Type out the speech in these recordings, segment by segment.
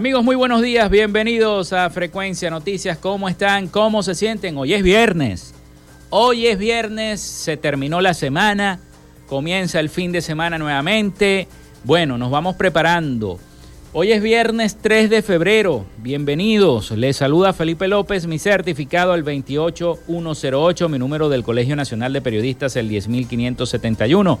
Amigos, muy buenos días, bienvenidos a Frecuencia Noticias. ¿Cómo están? ¿Cómo se sienten? Hoy es viernes. Hoy es viernes, se terminó la semana, comienza el fin de semana nuevamente. Bueno, nos vamos preparando. Hoy es viernes 3 de febrero. Bienvenidos. Les saluda Felipe López, mi certificado el 28108, mi número del Colegio Nacional de Periodistas el 10571.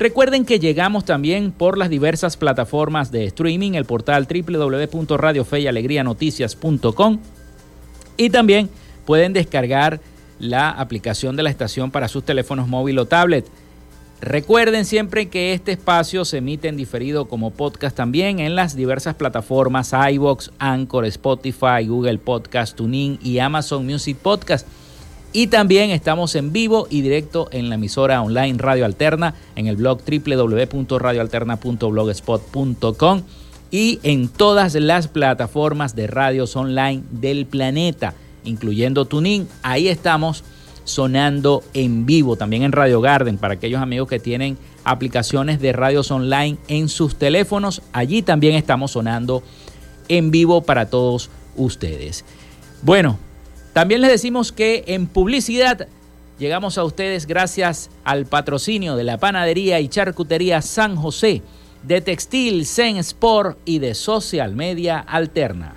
Recuerden que llegamos también por las diversas plataformas de streaming, el portal www.radiofeyalegrianoticias.com y también pueden descargar la aplicación de la estación para sus teléfonos móvil o tablet. Recuerden siempre que este espacio se emite en diferido como podcast también en las diversas plataformas iBox, Anchor, Spotify, Google Podcast, TuneIn y Amazon Music Podcast. Y también estamos en vivo y directo en la emisora online Radio Alterna, en el blog www.radioalterna.blogspot.com y en todas las plataformas de radios online del planeta, incluyendo TuneIn. Ahí estamos sonando en vivo, también en Radio Garden, para aquellos amigos que tienen aplicaciones de radios online en sus teléfonos. Allí también estamos sonando en vivo para todos ustedes. Bueno, también les decimos que en publicidad llegamos a ustedes gracias al patrocinio de la panadería y charcutería San José, de Textil Zen Sport y de Social Media Alterna.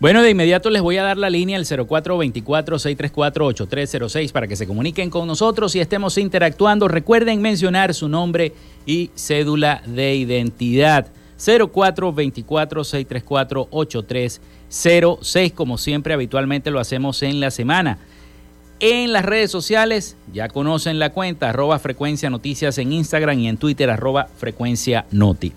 Bueno, de inmediato les voy a dar la línea al 0424-634-8306 para que se comuniquen con nosotros y estemos interactuando. Recuerden mencionar su nombre y cédula de identidad. 0424-634-8306, como siempre habitualmente lo hacemos en la semana. En las redes sociales, ya conocen la cuenta, arroba frecuencia noticias en Instagram y en Twitter, arroba frecuencia noti.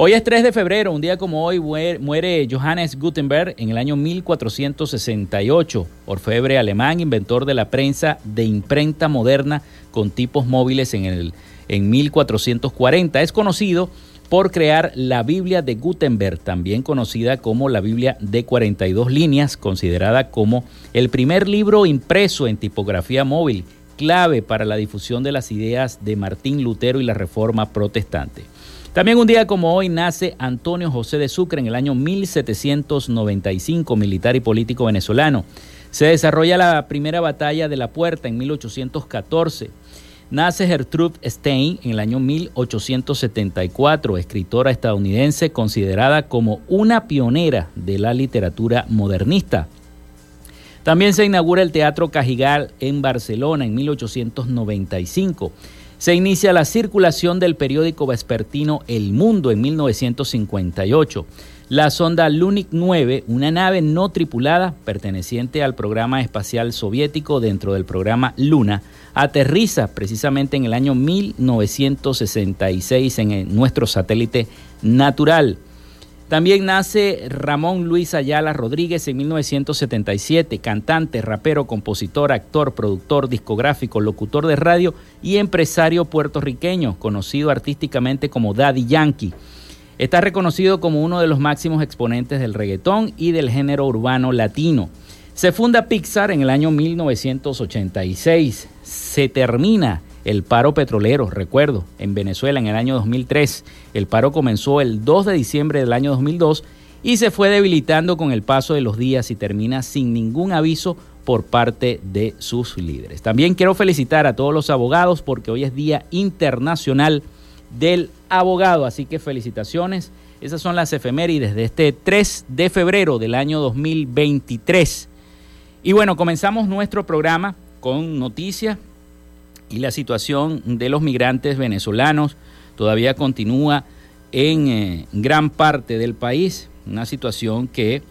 Hoy es 3 de febrero, un día como hoy muere Johannes Gutenberg en el año 1468, orfebre alemán, inventor de la prensa de imprenta moderna con tipos móviles en, el, en 1440. Es conocido por crear la Biblia de Gutenberg, también conocida como la Biblia de 42 líneas, considerada como el primer libro impreso en tipografía móvil, clave para la difusión de las ideas de Martín Lutero y la Reforma Protestante. También un día como hoy nace Antonio José de Sucre en el año 1795, militar y político venezolano. Se desarrolla la primera batalla de la Puerta en 1814. Nace Gertrude Stein en el año 1874, escritora estadounidense considerada como una pionera de la literatura modernista. También se inaugura el Teatro Cajigal en Barcelona en 1895. Se inicia la circulación del periódico vespertino El Mundo en 1958. La sonda Lunik 9, una nave no tripulada perteneciente al programa espacial soviético dentro del programa Luna, aterriza precisamente en el año 1966 en nuestro satélite natural. También nace Ramón Luis Ayala Rodríguez en 1977, cantante, rapero, compositor, actor, productor, discográfico, locutor de radio y empresario puertorriqueño, conocido artísticamente como Daddy Yankee. Está reconocido como uno de los máximos exponentes del reggaetón y del género urbano latino. Se funda Pixar en el año 1986. Se termina el paro petrolero, recuerdo, en Venezuela en el año 2003. El paro comenzó el 2 de diciembre del año 2002 y se fue debilitando con el paso de los días y termina sin ningún aviso por parte de sus líderes. También quiero felicitar a todos los abogados porque hoy es Día Internacional del Abogado, así que felicitaciones. Esas son las efemérides de este 3 de febrero del año 2023. Y bueno, comenzamos nuestro programa con noticias y la situación de los migrantes venezolanos todavía continúa en eh, gran parte del país, una situación que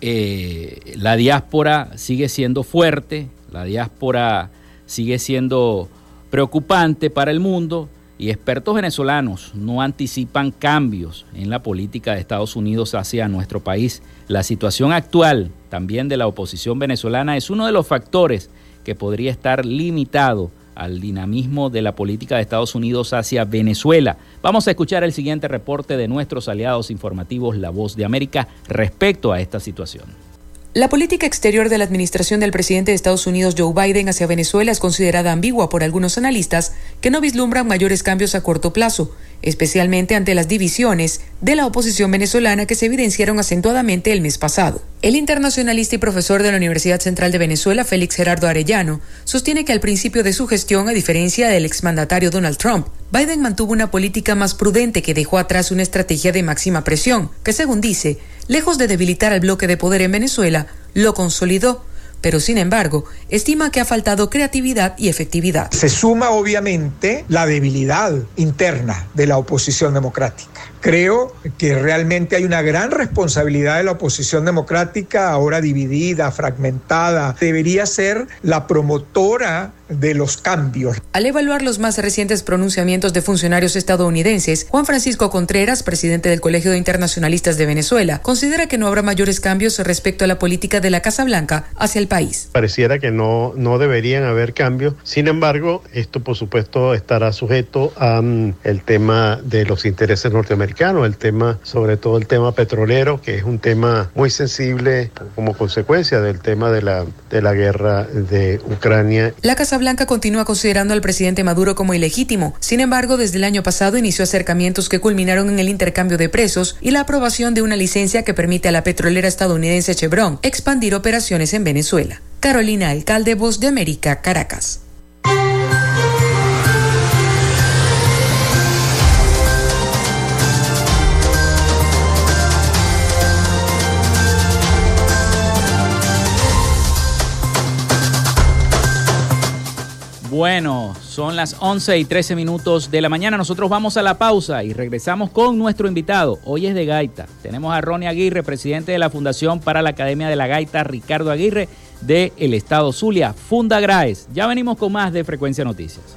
eh, la diáspora sigue siendo fuerte, la diáspora sigue siendo preocupante para el mundo y expertos venezolanos no anticipan cambios en la política de Estados Unidos hacia nuestro país. La situación actual también de la oposición venezolana es uno de los factores que podría estar limitado al dinamismo de la política de Estados Unidos hacia Venezuela. Vamos a escuchar el siguiente reporte de nuestros aliados informativos La Voz de América respecto a esta situación. La política exterior de la administración del presidente de Estados Unidos Joe Biden hacia Venezuela es considerada ambigua por algunos analistas que no vislumbran mayores cambios a corto plazo, especialmente ante las divisiones de la oposición venezolana que se evidenciaron acentuadamente el mes pasado. El internacionalista y profesor de la Universidad Central de Venezuela, Félix Gerardo Arellano, sostiene que al principio de su gestión, a diferencia del exmandatario Donald Trump, Biden mantuvo una política más prudente que dejó atrás una estrategia de máxima presión, que según dice, lejos de debilitar al bloque de poder en Venezuela, lo consolidó, pero sin embargo, estima que ha faltado creatividad y efectividad. Se suma obviamente la debilidad interna de la oposición democrática. Creo que realmente hay una gran responsabilidad de la oposición democrática, ahora dividida, fragmentada. Debería ser la promotora de los cambios. Al evaluar los más recientes pronunciamientos de funcionarios estadounidenses, Juan Francisco Contreras, presidente del Colegio de Internacionalistas de Venezuela, considera que no habrá mayores cambios respecto a la política de la Casa Blanca hacia el país. Pareciera que no, no deberían haber cambios. Sin embargo, esto por supuesto estará sujeto a mm, el tema de los intereses norteamericanos, el tema, sobre todo el tema petrolero, que es un tema muy sensible como consecuencia del tema de la, de la guerra de Ucrania. La Casa Blanca continúa considerando al presidente Maduro como ilegítimo. Sin embargo, desde el año pasado inició acercamientos que culminaron en el intercambio de presos y la aprobación de una licencia que permite a la petrolera estadounidense Chevron expandir operaciones en Venezuela. Carolina Alcalde, Voz de América, Caracas. Bueno, son las 11 y 13 minutos de la mañana. Nosotros vamos a la pausa y regresamos con nuestro invitado. Hoy es de Gaita. Tenemos a Ronnie Aguirre, presidente de la Fundación para la Academia de la Gaita, Ricardo Aguirre, del el Estado Zulia, Funda Graes. Ya venimos con más de Frecuencia Noticias.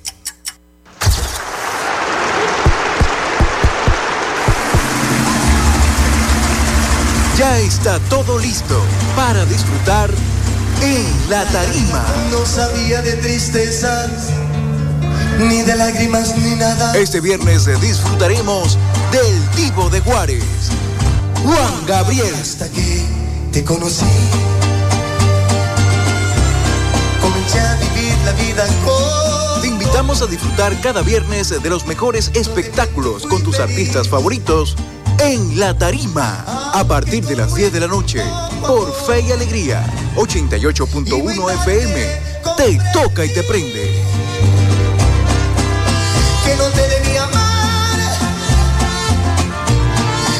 Ya está todo listo para disfrutar en la tarima. No sabía de tristezas, ni de lágrimas, ni nada. Este viernes disfrutaremos del Divo de Juárez, Juan Gabriel. Hasta que te conocí, comencé a vivir la vida con... Te invitamos a disfrutar cada viernes de los mejores espectáculos con tus artistas favoritos en La Tarima, a partir de las 10 de la noche, por Fe y Alegría, 88.1 FM. Te toca y te prende. Que no te debía amar,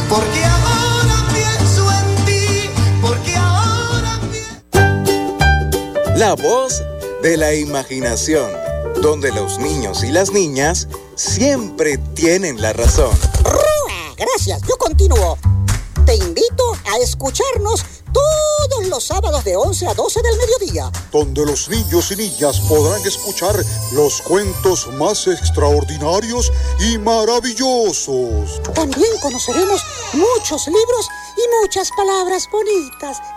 porque ahora pienso en ti, porque ahora pienso... La voz de la imaginación, donde los niños y las niñas siempre tienen la razón. Gracias, yo continúo. Te invito a escucharnos todos los sábados de 11 a 12 del mediodía. Donde los niños y niñas podrán escuchar los cuentos más extraordinarios y maravillosos. También conoceremos muchos libros y muchas palabras bonitas.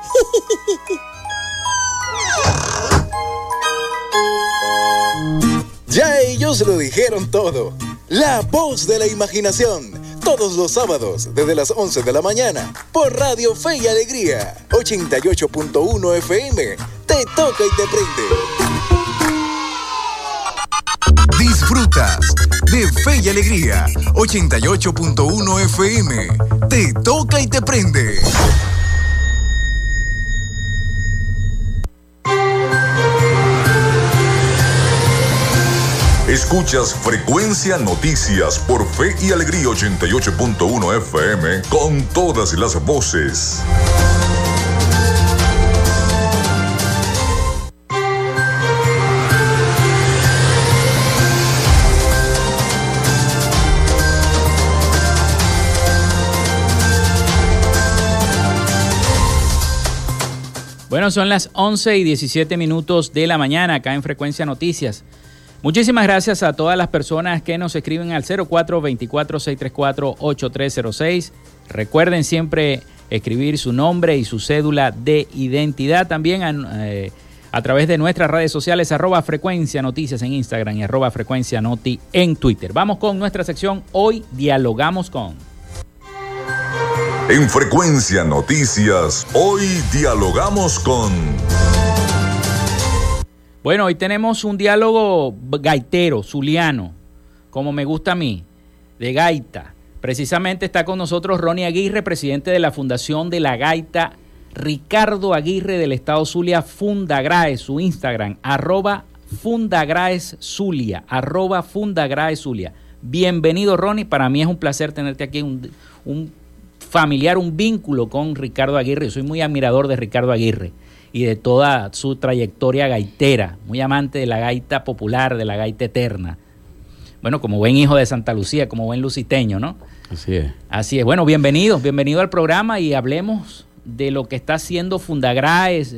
Ya ellos lo dijeron todo. La voz de la imaginación todos los sábados desde las 11 de la mañana por Radio Fe y Alegría 88.1 FM. Te toca y te prende. Disfrutas de Fe y Alegría 88.1 FM. Te toca y te prende. Escuchas Frecuencia Noticias por Fe y Alegría 88.1 FM con todas las voces. Bueno, son las 11 y 17 minutos de la mañana acá en Frecuencia Noticias. Muchísimas gracias a todas las personas que nos escriben al 0424-634-8306. Recuerden siempre escribir su nombre y su cédula de identidad también a, eh, a través de nuestras redes sociales arroba frecuencia noticias en Instagram y arroba frecuencia noti en Twitter. Vamos con nuestra sección Hoy dialogamos con. En frecuencia noticias, hoy dialogamos con... Bueno, hoy tenemos un diálogo gaitero, zuliano, como me gusta a mí, de gaita. Precisamente está con nosotros Ronnie Aguirre, presidente de la Fundación de la Gaita, Ricardo Aguirre del Estado Zulia, Fundagraes, su Instagram, arroba Fundagraes Zulia, arroba Fundagraes Zulia. Bienvenido Ronnie, para mí es un placer tenerte aquí, un, un familiar, un vínculo con Ricardo Aguirre. Soy muy admirador de Ricardo Aguirre y de toda su trayectoria gaitera, muy amante de la gaita popular, de la gaita eterna. Bueno, como buen hijo de Santa Lucía, como buen luciteño, ¿no? Así es. Así es. Bueno, bienvenido, bienvenido al programa y hablemos de lo que está haciendo Fundagraes,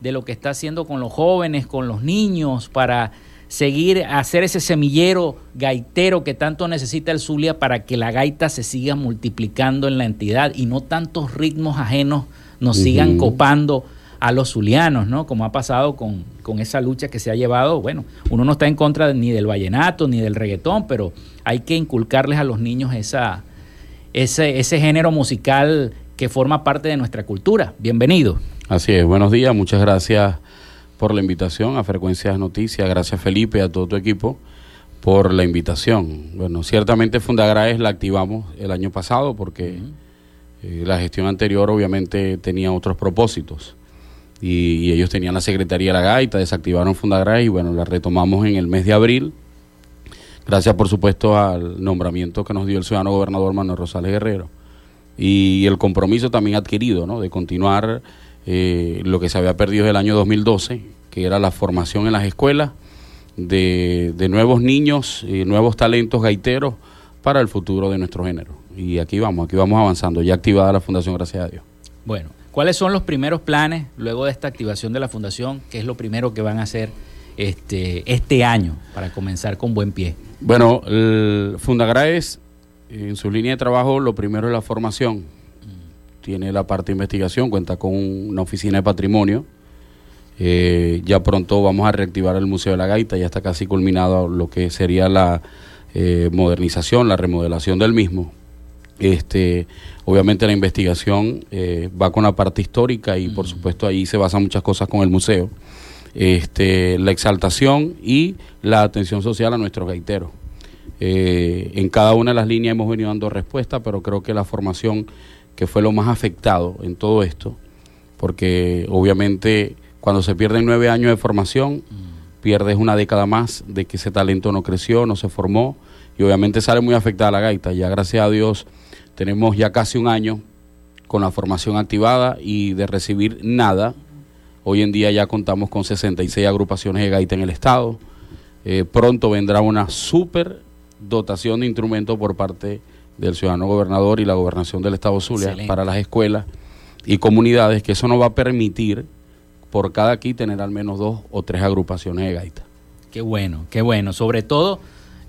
de lo que está haciendo con los jóvenes, con los niños, para seguir a hacer ese semillero gaitero que tanto necesita el Zulia para que la gaita se siga multiplicando en la entidad y no tantos ritmos ajenos nos sigan copando a los zulianos, ¿no? Como ha pasado con, con, esa lucha que se ha llevado. Bueno, uno no está en contra ni del vallenato ni del reggaetón, pero hay que inculcarles a los niños esa, ese, ese género musical que forma parte de nuestra cultura. Bienvenido. Así es, buenos días, muchas gracias por la invitación a Frecuencias Noticias, gracias Felipe, a todo tu equipo por la invitación. Bueno, ciertamente Fundagraes la activamos el año pasado porque eh, la gestión anterior obviamente tenía otros propósitos y, ellos tenían la Secretaría de la Gaita, desactivaron Fundagraes y bueno, la retomamos en el mes de abril. Gracias por supuesto al nombramiento que nos dio el ciudadano gobernador Manuel Rosales Guerrero y el compromiso también adquirido ¿no? de continuar eh, lo que se había perdido el año 2012, que era la formación en las escuelas de, de nuevos niños y nuevos talentos gaiteros para el futuro de nuestro género. Y aquí vamos, aquí vamos avanzando, ya activada la fundación, gracias a Dios. Bueno, ¿cuáles son los primeros planes luego de esta activación de la fundación? ¿Qué es lo primero que van a hacer este, este año para comenzar con buen pie? Bueno, el Fundagraes, en su línea de trabajo, lo primero es la formación. Tiene la parte de investigación, cuenta con una oficina de patrimonio. Eh, ya pronto vamos a reactivar el Museo de la Gaita, ya está casi culminado lo que sería la eh, modernización, la remodelación del mismo. Este, obviamente la investigación eh, va con la parte histórica y por supuesto ahí se basan muchas cosas con el museo. Este, la exaltación y la atención social a nuestros gaiteros. Eh, en cada una de las líneas hemos venido dando respuesta, pero creo que la formación que fue lo más afectado en todo esto, porque obviamente cuando se pierden nueve años de formación, pierdes una década más de que ese talento no creció, no se formó, y obviamente sale muy afectada la gaita. Ya gracias a Dios tenemos ya casi un año con la formación activada y de recibir nada. Hoy en día ya contamos con 66 agrupaciones de gaita en el estado. Eh, pronto vendrá una super dotación de instrumentos por parte del ciudadano gobernador y la gobernación del estado Zulia para las escuelas y comunidades, que eso nos va a permitir por cada aquí tener al menos dos o tres agrupaciones de gaita. Qué bueno, qué bueno. Sobre todo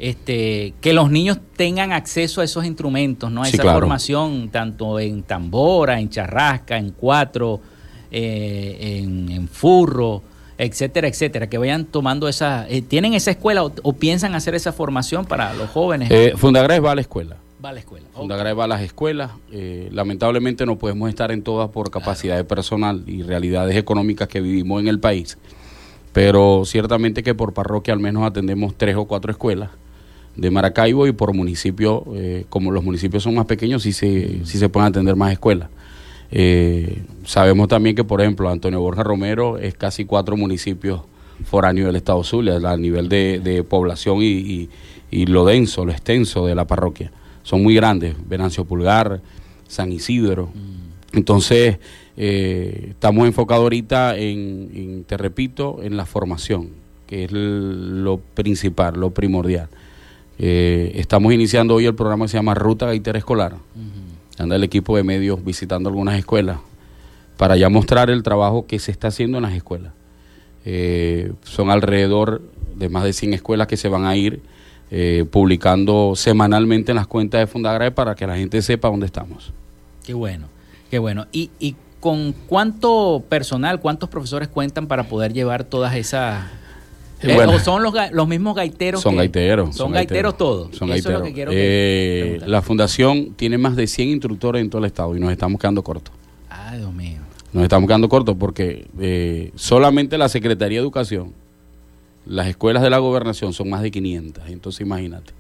este, que los niños tengan acceso a esos instrumentos, ¿no? A esa formación, tanto en tambora, en charrasca, en cuatro, eh, en, furro, etcétera, etcétera, que vayan tomando esa, eh, ¿tienen esa escuela o, piensan hacer esa formación para los jóvenes? Eh, va a la escuela. Va a la escuela. Fundagres va a las escuelas. Eh, lamentablemente no podemos estar en todas por capacidad de personal y realidades económicas que vivimos en el país. Pero ciertamente que por parroquia al menos atendemos tres o cuatro escuelas de Maracaibo y por municipio, eh, como los municipios son más pequeños, sí se, sí se pueden atender más escuelas. Eh, sabemos también que, por ejemplo, Antonio Borja Romero es casi cuatro municipios foráneos del Estado Zulia, a nivel de, población y, lo denso, lo extenso de la parroquia. Son muy grandes, Venancio Pulgar, San Isidro. Mm. Entonces, eh, estamos enfocados ahorita en, te repito, en la formación, que es lo principal, lo primordial. Eh, estamos iniciando hoy el programa que se llama Ruta Gaitera Escolar. Anda el equipo de medios visitando algunas escuelas para ya mostrar el trabajo que se está haciendo en las escuelas. Eh, son alrededor de más de 100 escuelas que se van a ir eh, publicando semanalmente en las cuentas de Fundagrae para que la gente sepa dónde estamos. Qué bueno, qué bueno. ¿Y, y con cuánto personal, cuántos profesores cuentan para poder llevar todas esas eh, ¿O son los, los mismos gaiteros? Son gaiteros. Son, gaiteros, todos. Son gaiteros. Eh, la fundación tiene más de 100 instructores en todo el estado y nos estamos quedando cortos. Ay, Dios mío. Nos estamos quedando cortos porque eh, solamente la Secretaría de Educación, las escuelas de la gobernación son más de 500. Entonces imagínate.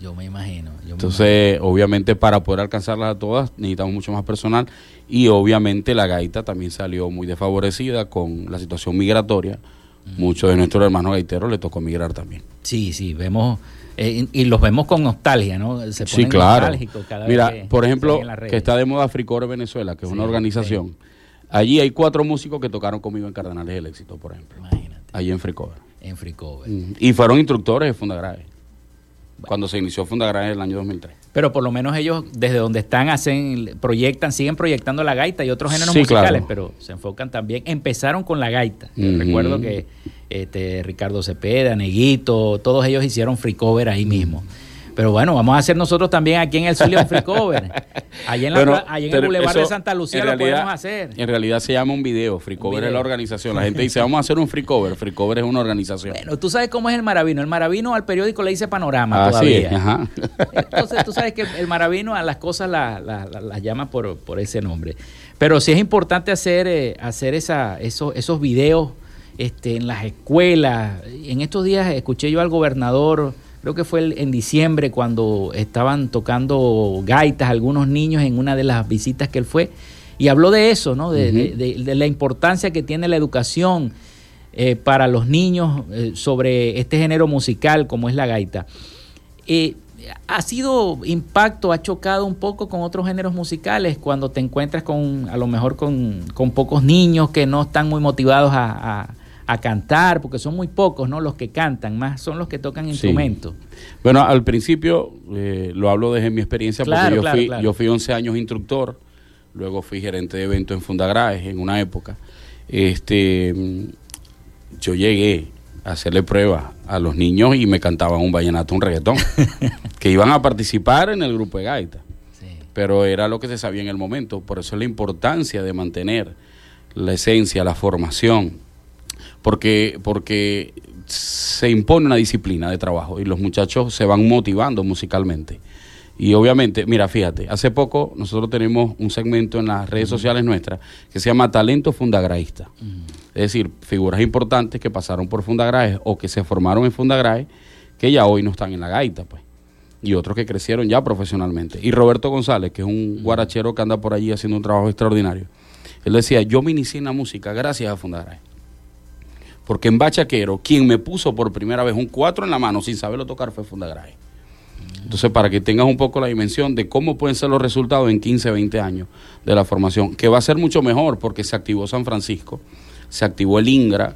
Yo me imagino. Entonces, obviamente, para poder alcanzarlas a todas, necesitamos mucho más personal. Y obviamente la gaita también salió muy desfavorecida con la situación migratoria muchos de nuestros hermanos gaiteros le tocó migrar también. Sí, sí, vemos eh, y los vemos con nostalgia, ¿no? Se sí, claro. Mira, por ejemplo, que está de moda Fricore Venezuela, que es una organización. Allí hay cuatro músicos que tocaron conmigo en Cardenales del Éxito, por ejemplo. Imagínate. Allí en Fricover. En Fricover. Y fueron instructores de Fundagrave. Cuando se inició Fundagrave en el año 2003. Pero por lo menos ellos, desde donde están, hacen, proyectan, siguen proyectando la gaita y otros géneros musicales, pero se enfocan también. Empezaron con la gaita. Recuerdo que este, Ricardo Cepeda, Neguito, todos ellos hicieron free cover ahí mismo. Pero bueno, vamos a hacer nosotros también aquí en el Zulia un free cover. Allí en, la, allí en el Boulevard de Santa Lucía lo podemos hacer. En realidad se llama un video. Free cover es la organización. La gente dice, vamos a hacer un free cover. Free cover es una organización. Bueno, tú sabes cómo es el Maravino. El Maravino al periódico le dice panorama ah, todavía. Sí, ajá. Entonces tú sabes que el Maravino a las cosas las la, llama por, por, ese nombre. Pero sí es importante hacer, eh, hacer esa, esos, esos videos este, en las escuelas. En estos días escuché yo al gobernador creo que fue en diciembre cuando estaban tocando gaitas algunos niños en una de las visitas que él fue, y habló de eso, ¿no? de, la importancia que tiene la educación eh, para los niños eh, sobre este género musical como es la gaita. Eh, ha sido impacto, ha chocado un poco con otros géneros musicales cuando te encuentras con, a lo mejor con, pocos niños que no están muy motivados a a cantar, porque son muy pocos, ¿no? Los que cantan, más son los que tocan instrumentos. Bueno, al principio, eh, lo hablo desde mi experiencia, porque yo, fui, yo fui 11 años instructor, luego fui gerente de eventos en Fundagraes en una época. Este, yo llegué a hacerle pruebas a los niños y me cantaban un vallenato, un reggaetón, que iban a participar en el grupo de gaita. Pero era lo que se sabía en el momento, por eso es la importancia de mantener la esencia, la formación, porque, porque se impone una disciplina de trabajo y los muchachos se van motivando musicalmente. Y obviamente, mira, fíjate, hace poco nosotros tenemos un segmento en las redes sociales nuestras que se llama Talento Fundagraísta. Es decir, figuras importantes que pasaron por Fundagraes o que se formaron en Fundagraes que ya hoy no están en la gaita, pues. Y otros que crecieron ya profesionalmente. Y Roberto González, que es un guarachero que anda por allí haciendo un trabajo extraordinario. Él decía, yo me inicié en la música gracias a Fundagraes. Porque en Bachaquero, quien me puso por primera vez un 4 en la mano sin saberlo tocar fue Fundagraje. Entonces, para que tengas un poco la dimensión de cómo pueden ser los resultados en 15, 20 años de la formación, que va a ser mucho mejor porque se activó San Francisco, se activó el INGRA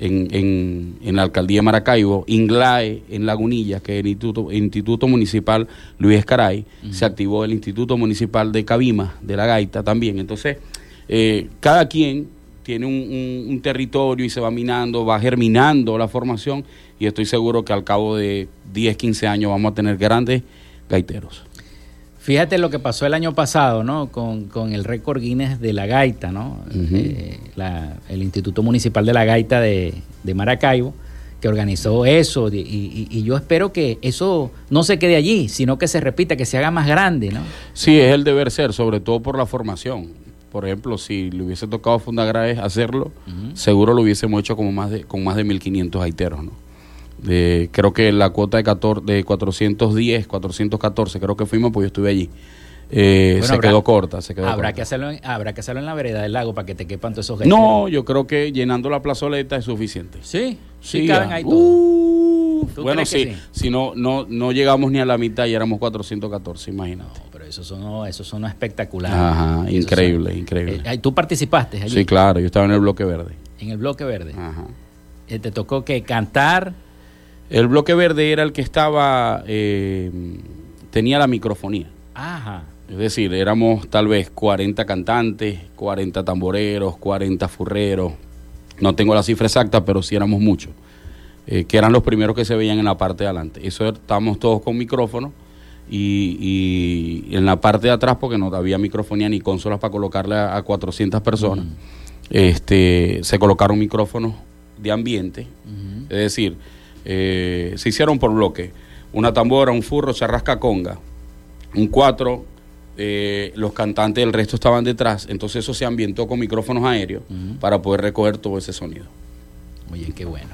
en, la alcaldía de Maracaibo, INGLAE en Lagunilla, que es el Instituto, Instituto Municipal Luis Caray, se activó el Instituto Municipal de Cabima, de la Gaita también. Entonces, eh, cada quien tiene un, territorio y se va minando, va germinando la formación y estoy seguro que al cabo de 10, 15 años vamos a tener grandes gaiteros. Fíjate lo que pasó el año pasado, ¿no? Con, el récord Guinness de la gaita, ¿no? Eh, el Instituto Municipal de la Gaita de, Maracaibo, que organizó eso. Y, y, yo espero que eso no se quede allí, sino que se repita, que se haga más grande, ¿no? Sí, es el deber ser, sobre todo por la formación por ejemplo, si le hubiese tocado a Fundagraes hacerlo, seguro lo hubiésemos hecho como más de, con más de 1.500 haiteros, ¿no? creo que la cuota de, 14, de 410, 414, creo que fuimos, pues yo estuve allí. Eh, se quedó corta, se quedó habrá corta. Que hacerlo en, habrá que hacerlo en la vereda del lago para que te quepan todos esos No, yo creo que llenando la plazoleta es suficiente. Sí, sí, caben ahí todos. bueno, sí, si no, no, no llegamos ni a la mitad y éramos 414, imagínate eso sonó, eso sonó espectacular. Ajá, increíble, increíble. Eh, ¿Tú participaste allí? Sí, claro, yo estaba en el bloque verde. En el bloque verde. Ajá. Eh, ¿Te tocó que cantar? El bloque verde era el que estaba, eh, tenía la microfonía. Ajá. Es decir, éramos tal vez 40 cantantes, 40 tamboreros, 40 furreros. No tengo la cifra exacta, pero sí éramos muchos. que eran los primeros que se veían en la parte de adelante. Eso estábamos todos con micrófono y, en la parte de atrás, porque no había microfonía ni consolas para colocarle a, 400 personas, este, se colocaron micrófonos de ambiente, es decir, eh, se hicieron por bloque, una tambora, un furro, charrasca conga, un cuatro, eh, los cantantes del resto estaban detrás, entonces eso se ambientó con micrófonos aéreos para poder recoger todo ese sonido. Muy bien, qué bueno.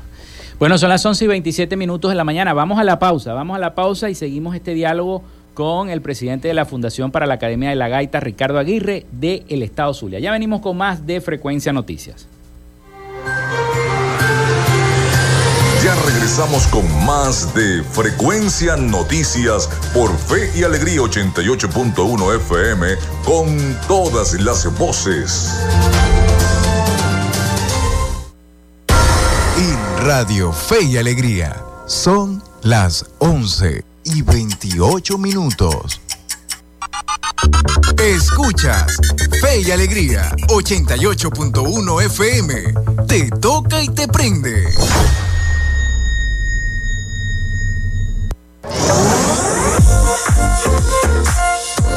Bueno, son las 11 y 27 minutos de la mañana. Vamos a la pausa, vamos a la pausa y seguimos este diálogo con el presidente de la Fundación para la Academia de la Gaita, Ricardo Aguirre, de el Estado Zulia. Ya venimos con más de Frecuencia Noticias. Ya regresamos con más de Frecuencia Noticias por Fe y Alegría 88.1 FM con todas las voces. Radio Fe y Alegría. Son las 11 y 28 minutos. Escuchas Fe y Alegría 88.1 FM. Te toca y te prende.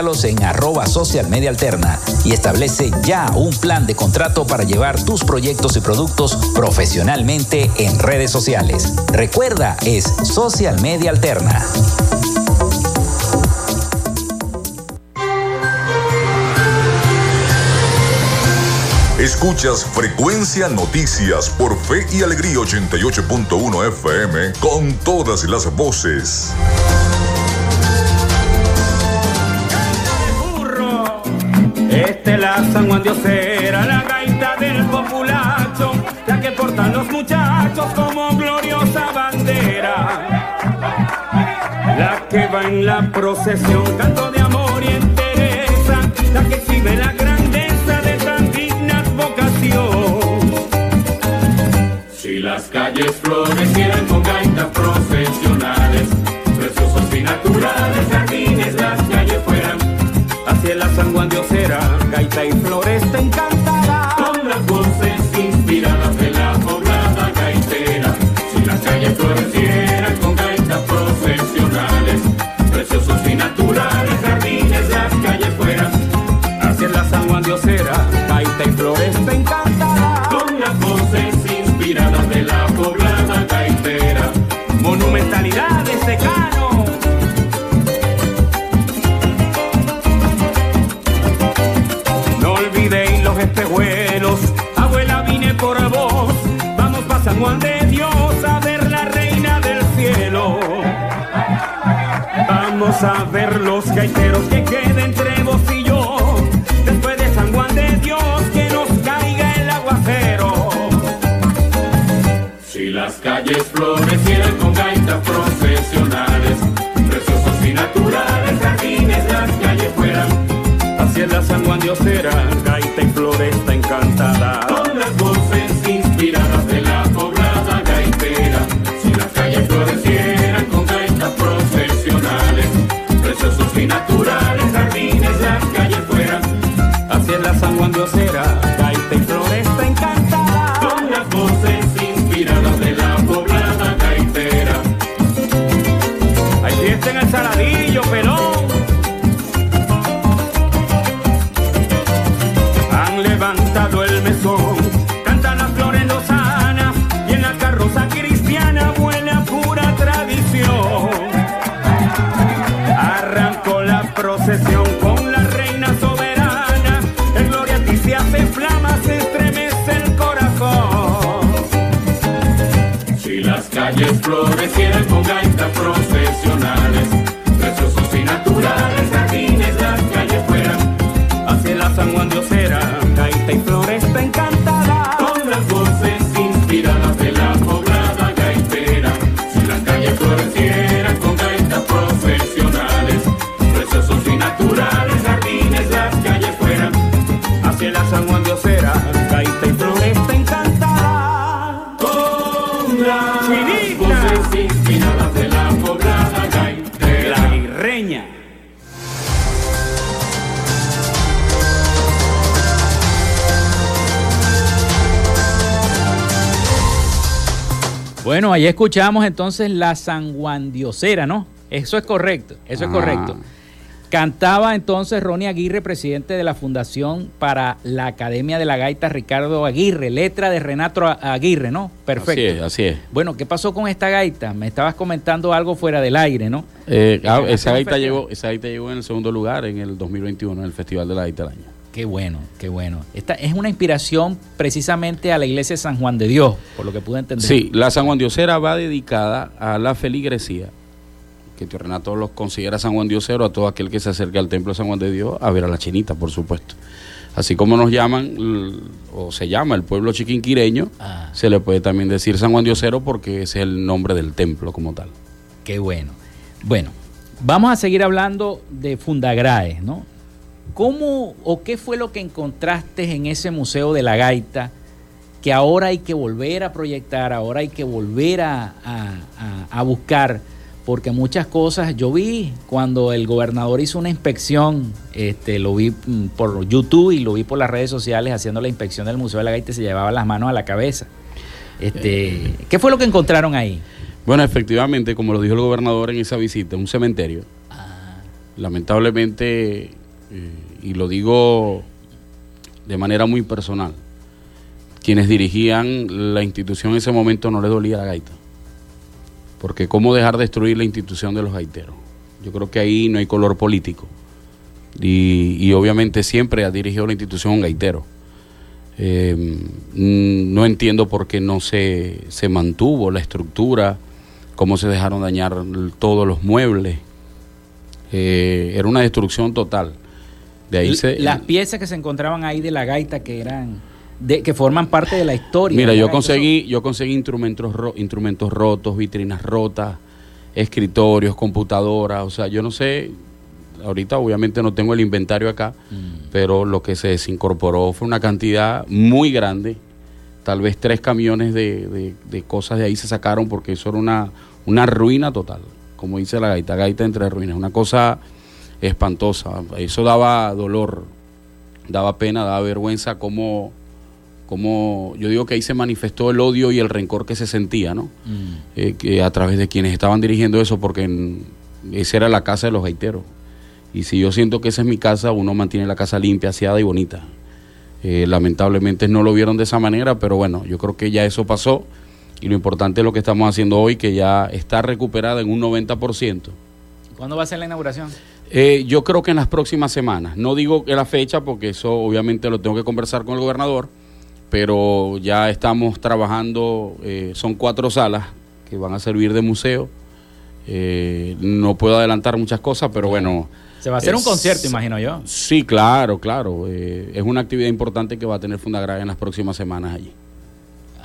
en arroba social y establece ya un plan de contrato para llevar tus proyectos y productos profesionalmente en redes sociales. Recuerda, es social media alterna. Escuchas Frecuencia Noticias por Fe y Alegría 88.1 FM con todas las voces. San Juan Diosera, la gaita del populacho, la que portan los muchachos como gloriosa bandera. La que va en la procesión, canto de amor y entereza, la que exhibe la grandeza de tan digna vocación. Si las calles florecieran con gaitas profesionales, preciosos y naturales, Diosera, gaita y floresta encantada. Con las voces inspiradas de Juan de Dios a ver la reina del cielo. Vamos a ver los gaiteros que queden entre vos y yo. Después de San Juan de Dios que nos caiga el aguacero. Si las calles florecieran con gaitas profesionales, preciosos y naturales, jardines las calles fueran hacia la San Juan Diosera, fiel, con gaita pro. Bueno, ahí escuchamos entonces la sanguandiosera, ¿no? Eso es correcto, eso es Ah. correcto. Cantaba entonces Ronnie Aguirre, presidente de la Fundación para la Academia de la Gaita Ricardo Aguirre, letra de Renato Aguirre, ¿no? Perfecto. Así es, así es. Bueno, ¿qué pasó con esta gaita? Me estabas comentando algo fuera del aire, ¿no? Eh, ah, esa, gaita llegó, esa gaita llegó en el segundo lugar en el 2021, en el Festival de la Gaita del Año. Qué bueno, qué bueno. Esta es una inspiración precisamente a la iglesia de San Juan de Dios, por lo que pude entender. Sí, la San Juan Diosera va dedicada a la feligresía, que tío Renato los considera San Juan Diosero, a todo aquel que se acerque al templo de San Juan de Dios a ver a la chinita, por supuesto. Así como nos llaman, o se llama el pueblo chiquinquireño, Ah. se le puede también decir San Juan Diosero porque ese es el nombre del templo como tal. Qué bueno. Bueno, vamos a seguir hablando de Fundagrae, ¿no? ¿Cómo o qué fue lo que encontraste en ese Museo de la Gaita que ahora hay que volver a proyectar, ahora hay que volver a, a- a- buscar? Porque muchas cosas, yo vi cuando el gobernador hizo una inspección, este, lo vi mm, por YouTube y lo vi por las redes sociales haciendo la inspección del Museo de la Gaita y se llevaba las manos a la cabeza. Este, ¿Qué fue lo que encontraron ahí? Bueno, efectivamente, como lo dijo el gobernador en esa visita, un cementerio. Lamentablemente, eh, y lo digo de manera muy personal, quienes dirigían la institución en ese momento no les dolía la gaita. Porque cómo dejar destruir la institución de los gaiteros. Yo creo que ahí no hay color político. Y, y obviamente siempre ha dirigido la institución un gaitero. Eh, no entiendo por qué no se, se mantuvo la estructura, cómo se dejaron dañar todos los muebles. Eh, era una destrucción total. De ahí se, Las piezas que se encontraban ahí de la gaita que eran de, que forman parte de la historia. Mira, yo conseguí, yo conseguí instrumentos, ro- instrumentos rotos, vitrinas rotas, escritorios, computadoras, o sea, yo no sé, ahorita obviamente no tengo el inventario acá, pero lo que se desincorporó fue una cantidad muy grande, tal vez tres camiones de, de- de cosas de ahí se sacaron porque eso era una, una ruina total, como dice la gaita, gaita entre ruinas, una cosa espantosa, eso daba dolor, daba pena, daba vergüenza como como yo digo que ahí se manifestó el odio y el rencor que se sentía, ¿no? Eh, que a través de quienes estaban dirigiendo eso, porque en- esa era la casa de los gaiteros. Y si yo siento que esa es mi casa, uno mantiene la casa limpia, aseada y bonita. Eh, lamentablemente no lo vieron de esa manera, pero bueno, yo creo que ya eso pasó y lo importante es lo que estamos haciendo hoy, que ya está recuperada en un 90%. ¿Cuándo va a ser la inauguración? Eh, yo creo que en las próximas semanas. No digo que la fecha, porque eso obviamente lo tengo que conversar con el gobernador, pero ya estamos trabajando, eh, son cuatro salas que van a servir de museo. Eh, no puedo adelantar muchas cosas, pero bueno. Se va a hacer un concierto, imagino yo. Sí, claro, claro. eh, es una actividad importante que va a tener Fundagraga en las próximas semanas allí.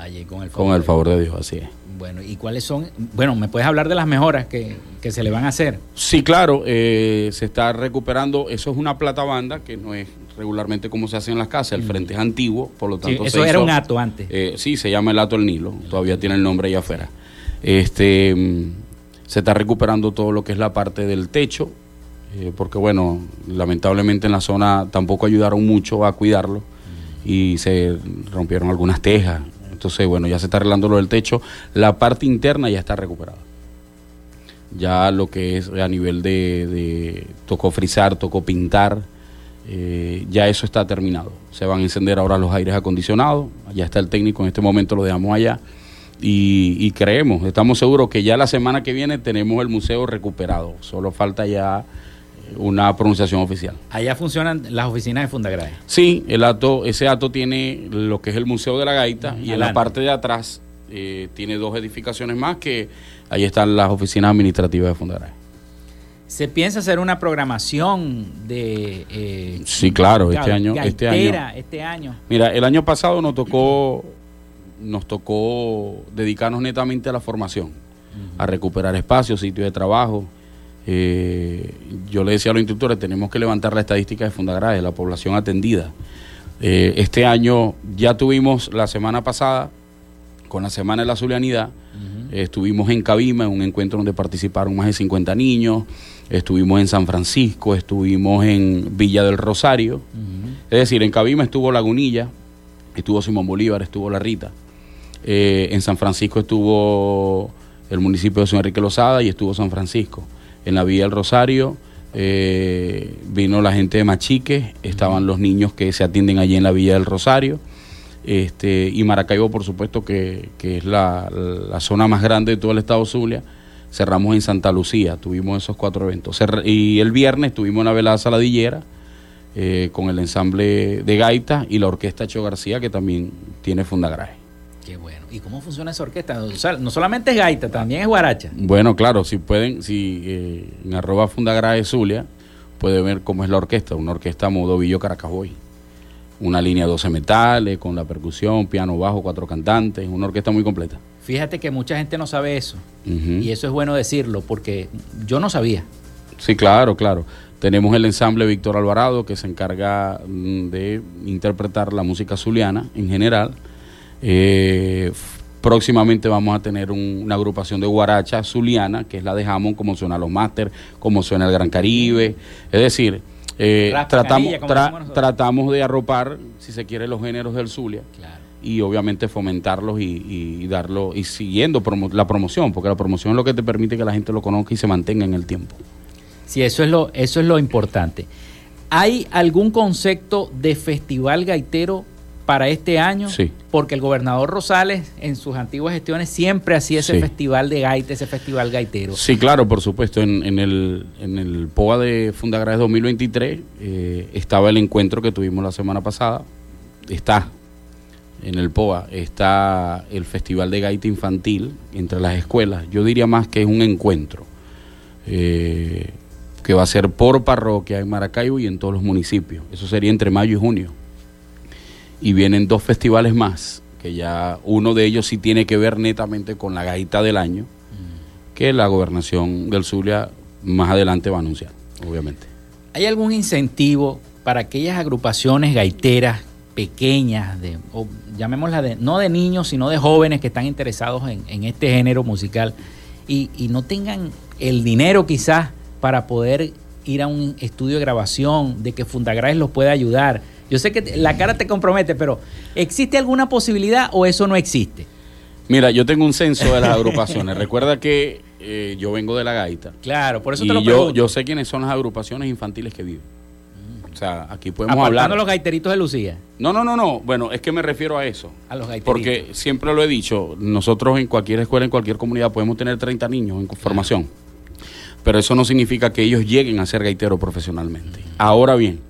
Allí con el Con el favor de Dios, así es. Bueno, ¿y cuáles son? Bueno, ¿me puedes hablar de las mejoras que, que se le van a hacer? Sí, claro, eh, se está recuperando. Eso es una plata banda que no es regularmente como se hace en las casas. El frente es antiguo, por lo Sí, tanto. eso se era hizo- un ato antes. Eh, sí, se llama el Ato del Nilo. Todavía tiene el nombre allá afuera. Este, mm, se está recuperando todo lo que es la parte del techo, eh, porque bueno, lamentablemente en la zona tampoco ayudaron mucho a cuidarlo y se rompieron algunas tejas. Entonces, bueno, ya se está arreglando lo del techo. La parte interna ya está recuperada. Ya lo que es a nivel de, tocó frizar, tocó pintar, eh, ya eso está terminado. Se van a encender ahora los aires acondicionados, ya está el técnico, en este momento lo dejamos allá. Y, creemos, estamos seguros que ya la semana que viene tenemos el museo recuperado. Solo falta ya una pronunciación oficial. Allá funcionan las oficinas de Fundagrae. Sí, el acto, ese acto tiene lo que es el Museo de la Gaita y en la parte de atrás eh, tiene dos edificaciones más que ahí están las oficinas administrativas de Fundagrae. ¿Se piensa hacer una programación de... eh, Sí, claro, este año- este año. este año? Mira, el año pasado nos tocó, nos tocó dedicarnos netamente a la formación. a recuperar espacios, sitios de trabajo. Eh, yo le decía a los instructores, tenemos que levantar la estadística de Fundagrae, la población atendida. Eh, este año ya tuvimos la semana pasada, con la Semana de la Zulianidad, estuvimos en Cabima, en un encuentro donde participaron más de 50 niños, estuvimos en San Francisco, estuvimos en Villa del Rosario, es decir, en Cabima estuvo Lagunilla, estuvo Simón Bolívar, estuvo La Rita, eh, en San Francisco estuvo el municipio de San Enrique Lozada y estuvo San Francisco. En la Villa del Rosario eh, vino la gente de Machique, estaban los niños que se atienden allí en la Villa del Rosario. Este, y Maracaibo, por supuesto, que, que es la, la zona más grande de todo el estado Zulia. Cerramos en Santa Lucía, tuvimos esos cuatro eventos. Y el viernes tuvimos una velada saladillera eh, con el ensamble de gaita y la orquesta Cho García, que también tiene Fundagrae. Qué bueno. ¿Y cómo funciona esa orquesta? O sea, no solamente es gaita, también es guaracha. Bueno, claro, si pueden, si eh, en arroba Fundagrae Zulia, puede ver cómo es la orquesta, una orquesta modo Villo Caracaboy. Una línea 12 metales, con la percusión, piano bajo, cuatro cantantes, una orquesta muy completa. Fíjate que mucha gente no sabe eso. Y eso es bueno decirlo porque yo no sabía. Sí, claro, claro. Tenemos el ensamble Víctor Alvarado que se encarga mm, de interpretar la música zuliana en general. Eh, próximamente vamos a tener un- una agrupación de guaracha zuliana, que es la de Hammond, como suena los máster, como suena el Gran Caribe. Es decir, eh, tratamos, tra- tratamos de arropar, si se quiere, los géneros del Zulia. Y obviamente fomentarlos y, y darlo, y siguiendo promo- la promoción, porque la promoción es lo que te permite que la gente lo conozca y se mantenga en el tiempo. Sí, eso es lo, eso es lo importante. ¿Hay algún concepto de festival gaitero para este año? Sí. Porque el gobernador Rosales en sus antiguas gestiones siempre hacía ese Sí. festival de gaita, ese festival gaitero. Sí, claro, por supuesto. En, en el, en el POA de Fundagraes 2023 eh, estaba el encuentro que tuvimos la semana pasada. Está en el POA, está el Festival de Gaita Infantil entre las escuelas. Yo diría más que es un encuentro eh, que va a ser por parroquia en Maracaibo y en todos los municipios. Eso sería entre mayo y junio. Y vienen dos festivales más, que ya uno de ellos sí tiene que ver netamente con la gaita del año que la gobernación del Zulia más adelante va a anunciar, obviamente. ¿Hay algún incentivo para aquellas agrupaciones gaiteras pequeñas, de, o llamémoslas de, no de niños, sino de jóvenes que están interesados en, en este género musical y, y no tengan el dinero quizás para poder ir a un estudio de grabación, de que Fundagraes los pueda ayudar? Yo sé que la cara te compromete, pero ¿existe alguna posibilidad o eso no existe? Mira, yo tengo un censo de las agrupaciones. Recuerda que eh, yo vengo de la gaita. Claro, por eso y te lo yo, pregunto. yo sé quiénes son las agrupaciones infantiles que viven. O sea, aquí podemos Apartando hablar. los gaiteritos de Lucía. No, no, no, no. Bueno, es que me refiero a eso. A los gaiteritos. Porque siempre lo he dicho, nosotros en cualquier escuela, en cualquier comunidad podemos tener 30 niños en formación. Pero eso no significa que ellos lleguen a ser gaiteros profesionalmente. Ahora bien,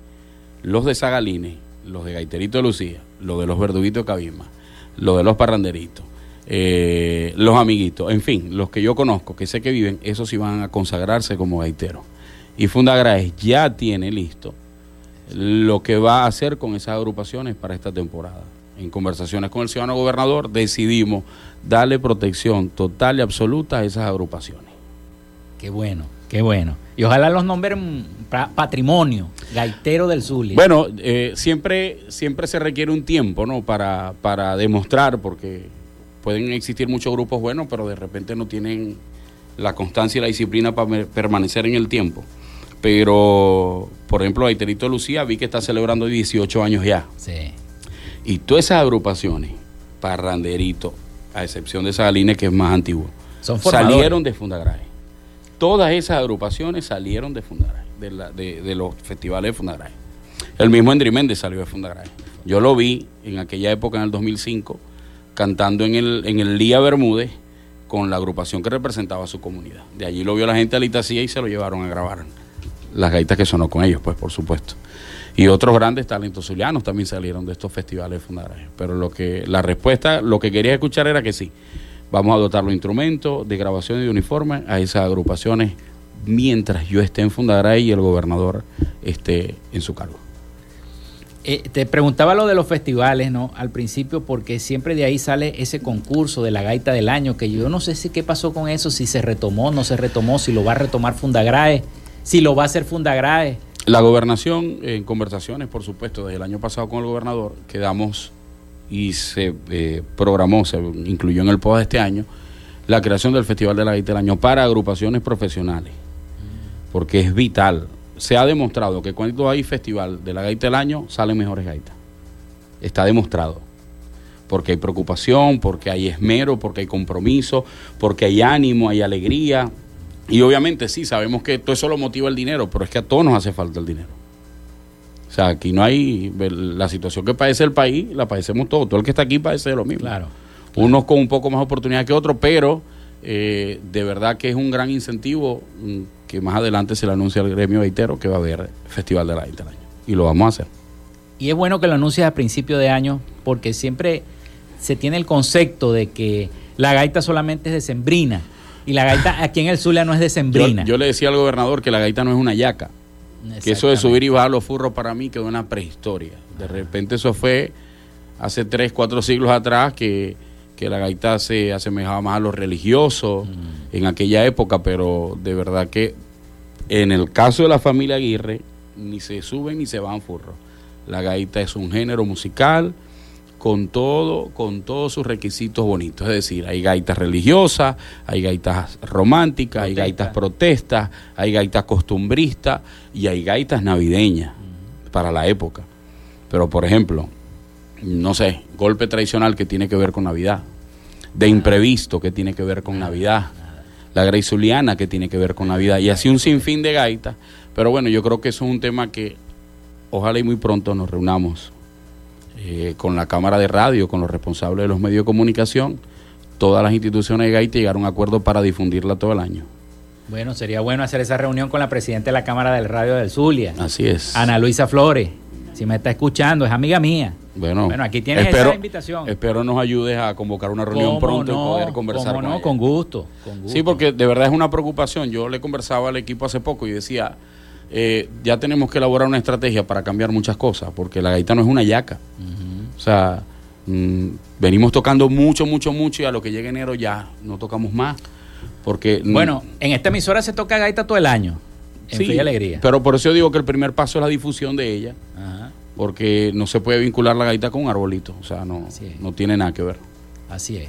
los de Zagalines, los de Gaiterito de Lucía, los de los Verduguitos de los de los Parranderitos, eh, los amiguitos, en fin, los que yo conozco, que sé que viven, esos sí van a consagrarse como gaiteros. Y Fundagraes ya tiene listo lo que va a hacer con esas agrupaciones para esta temporada. En conversaciones con el ciudadano gobernador decidimos darle protección total y absoluta a esas agrupaciones. Qué bueno, qué bueno. Y ojalá los nombren pa- patrimonio, gaitero del Zulia. Bueno, eh, siempre, siempre se requiere un tiempo ¿no? para, para demostrar, porque pueden existir muchos grupos buenos, pero de repente no tienen la constancia y la disciplina para permanecer en el tiempo. Pero, por ejemplo, Aiterito Lucía vi que está celebrando 18 años ya. Sí. Y todas esas agrupaciones, Parranderito, a excepción de Sagalines, que es más antiguo, Son salieron de Fundagrae. Todas esas agrupaciones salieron de Fundagrae, de, la- de- de los festivales de Fundagrae. El mismo Endri Méndez salió de Fundagrae. Yo lo vi en aquella época, en el 2005, cantando en el, en el Lía Bermúdez con la agrupación que representaba a su comunidad. De allí lo vio la gente de Litacía y se lo llevaron a grabar. Las gaitas que sonó con ellos, pues por supuesto. Y otros grandes talentos zulianos también salieron de estos festivales de Fundagrae. Pero lo que, la respuesta, lo que quería escuchar era que sí. Vamos a dotar los instrumentos de grabación y de uniforme a esas agrupaciones mientras yo esté en Fundagrae y el gobernador esté en su cargo. Eh, te preguntaba lo de los festivales, ¿no? Al principio, porque siempre de ahí sale ese concurso de la gaita del año, que yo no sé si qué pasó con eso, si se retomó, no se retomó, si lo va a retomar Fundagrae, si lo va a hacer Fundagrae. La gobernación, en conversaciones, por supuesto, desde el año pasado con el gobernador, quedamos y se eh, programó, se incluyó en el POA de este año, la creación del Festival de la Gaita del Año para agrupaciones profesionales, porque es vital se ha demostrado que cuando hay festival de la gaita del año, salen mejores gaitas. Está demostrado. Porque hay preocupación, porque hay esmero, porque hay compromiso, porque hay ánimo, hay alegría. Y obviamente sí, sabemos que todo eso lo motiva el dinero, pero es que a todos nos hace falta el dinero. O sea, aquí no hay la situación que padece el país, la padecemos todos. Todo el que está aquí padece lo mismo. Claro. Unos con un poco más oportunidad que otros, pero eh, de verdad que es un gran incentivo mm, que más adelante se le anuncia al gremio gaitero que va a haber Festival de la Gaita año. Y lo vamos a hacer. Y es bueno que lo anuncies a principio de año porque siempre se tiene el concepto de que la gaita solamente es decembrina. Y la gaita aquí en el Zulia no es decembrina. Yo, yo le decía al gobernador que la gaita no es una yaca. Que eso de subir y bajar los furros para mí quedó una prehistoria. De repente eso fue hace tres, cuatro siglos atrás que que la gaita se asemejaba más a lo religioso mm. en aquella época, pero de verdad que en el caso de la familia Aguirre, ni se suben ni se van furros. La gaita es un género musical con todo, con todos sus requisitos bonitos. Es decir, hay gaitas religiosas, hay gaitas románticas, hay gaitas protestas, hay gaitas costumbristas y hay gaitas navideñas mm. para la época. Pero por ejemplo, no sé, golpe tradicional que tiene que ver con Navidad, de imprevisto que tiene que ver con Navidad, la Grace que tiene que ver con Navidad, y así un sinfín de gaitas. Pero bueno, yo creo que eso es un tema que ojalá y muy pronto nos reunamos eh, con la Cámara de Radio, con los responsables de los medios de comunicación, todas las instituciones de gaita llegar a un acuerdo para difundirla todo el año. Bueno, sería bueno hacer esa reunión con la presidenta de la Cámara del Radio del Zulia. Así es. Ana Luisa Flores, si me está escuchando, es amiga mía. Bueno, aquí tienes esa invitación. Espero nos ayudes a convocar una reunión pronto y poder conversar con no? Con gusto, Sí, porque de verdad es una preocupación. Yo le conversaba al equipo hace poco y decía, eh, ya tenemos que elaborar una estrategia para cambiar muchas cosas, porque la gaita no es una yaca. O sea, mm, venimos tocando mucho, mucho, mucho y a lo que llegue enero ya no tocamos más. Porque, bueno, en esta emisora se toca gaita todo el año. En sí, alegría. Pero por eso digo que el primer paso es la difusión de ella. Ajá porque no se puede vincular la gaita con un arbolito, o sea, no, no tiene nada que ver. Así es.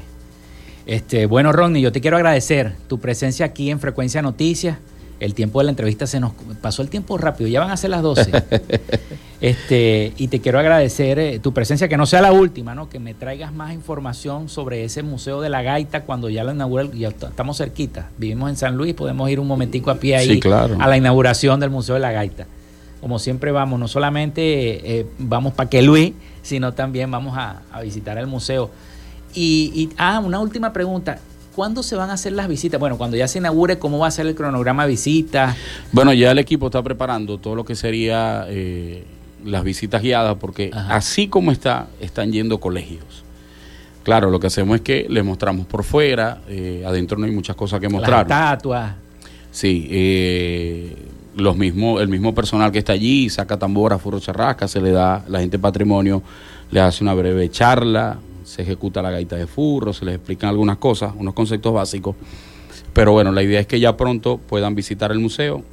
Este, bueno, Ronnie, yo te quiero agradecer tu presencia aquí en Frecuencia Noticias el tiempo de la entrevista se nos pasó el tiempo rápido, ya van a ser las 12. este, y te quiero agradecer eh, tu presencia, que no sea la última, ¿no? Que me traigas más información sobre ese Museo de la Gaita cuando ya la inaugura, ya estamos cerquita. Vivimos en San Luis, podemos ir un momentico a pie ahí a la inauguración del Museo de la Gaita. Como siempre vamos, no solamente eh, vamos para que Luis, sino también vamos a, visitar el museo. Y, y, ah, una última pregunta. ¿Cuándo se van a hacer las visitas? Bueno, cuando ya se inaugure, ¿cómo va a ser el cronograma de visitas? Bueno, ya el equipo está preparando todo lo que sería eh, las visitas guiadas, porque así como está, están yendo colegios. Claro, lo que hacemos es que les mostramos por fuera, eh, adentro no hay muchas cosas que mostrar. Estatuas. Sí, eh, los mismos, el mismo personal que está allí saca tambora, furro charrasca, se le da, la gente patrimonio le hace una breve charla, se ejecuta la gaita de furro, se les explican algunas cosas, unos conceptos básicos. Pero bueno, la idea es que ya pronto puedan visitar el museo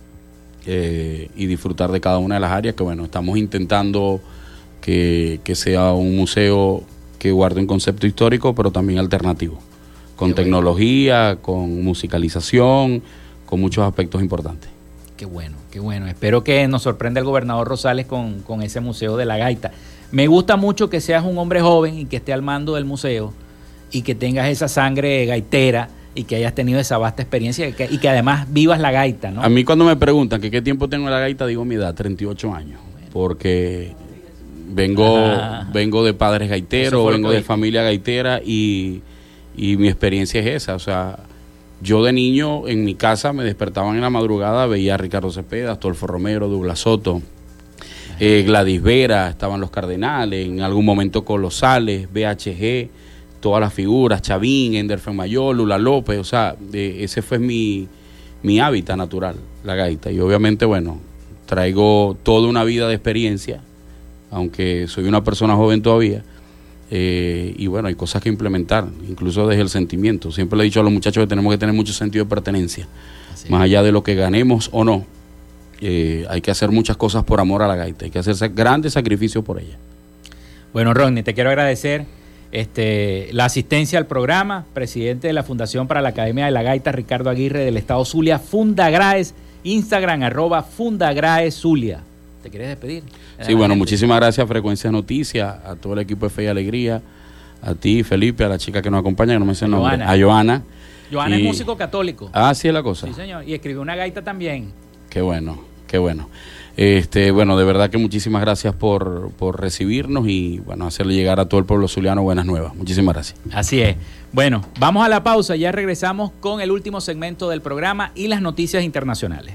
eh, y disfrutar de cada una de las áreas, que bueno, estamos intentando que, sea un museo que guarde un concepto histórico, pero también alternativo, con tecnología, con musicalización, con muchos aspectos importantes. Qué bueno, qué bueno. Espero que nos sorprenda el gobernador Rosales con, con ese museo de la gaita. Me gusta mucho que seas un hombre joven y que esté al mando del museo y que tengas esa sangre gaitera y que hayas tenido esa vasta experiencia y que, además vivas la gaita, ¿no? A mí cuando me preguntan que qué tiempo tengo en la gaita, digo mi edad, 38 años, porque vengo, vengo de padres gaiteros, vengo de familia gaitera y, y mi experiencia es esa, o sea, yo de niño en mi casa me despertaban en la madrugada, veía a Ricardo Cepeda, Astolfo Romero, Douglas Soto, eh, Gladys Vera, estaban los Cardenales, en algún momento Colosales, BHG, todas las figuras, Chavín, Enderfen Mayor, Lula López, o sea, ese fue mi, mi hábitat natural, la gaita. Y obviamente, bueno, traigo toda una vida de experiencia aunque soy una persona joven todavía. Eh, y bueno, hay cosas que implementar, incluso desde el sentimiento. Siempre le he dicho a los muchachos que tenemos que tener mucho sentido de pertenencia. Más allá de lo que ganemos o no, eh, hay que hacer muchas cosas por amor a la gaita, hay que hacer grandes sacrificios por ella. Bueno, Rodney, te quiero agradecer este, la asistencia al programa, presidente de la Fundación para la Academia de la Gaita, Ricardo Aguirre del Estado Zulia, Fundagraes, Instagram, arroba Fundagraes Zulia. ¿Te quieres despedir? Sí, bueno, muchísimas gracias Frecuencia Noticias, a todo el equipo de Fe y Alegría, a ti, Felipe, a la chica que nos acompaña, que no me sé el nombre, a Joana. Joana es músico católico. Ah, sí es la cosa. Sí, señor, y escribió una gaita también. Qué bueno, qué bueno. Este, bueno, de verdad que muchísimas gracias por, por recibirnos y bueno, hacerle llegar a todo el pueblo zuliano buenas nuevas. Muchísimas gracias. Así es. Bueno, vamos a la pausa, ya regresamos con el último segmento del programa y las noticias internacionales.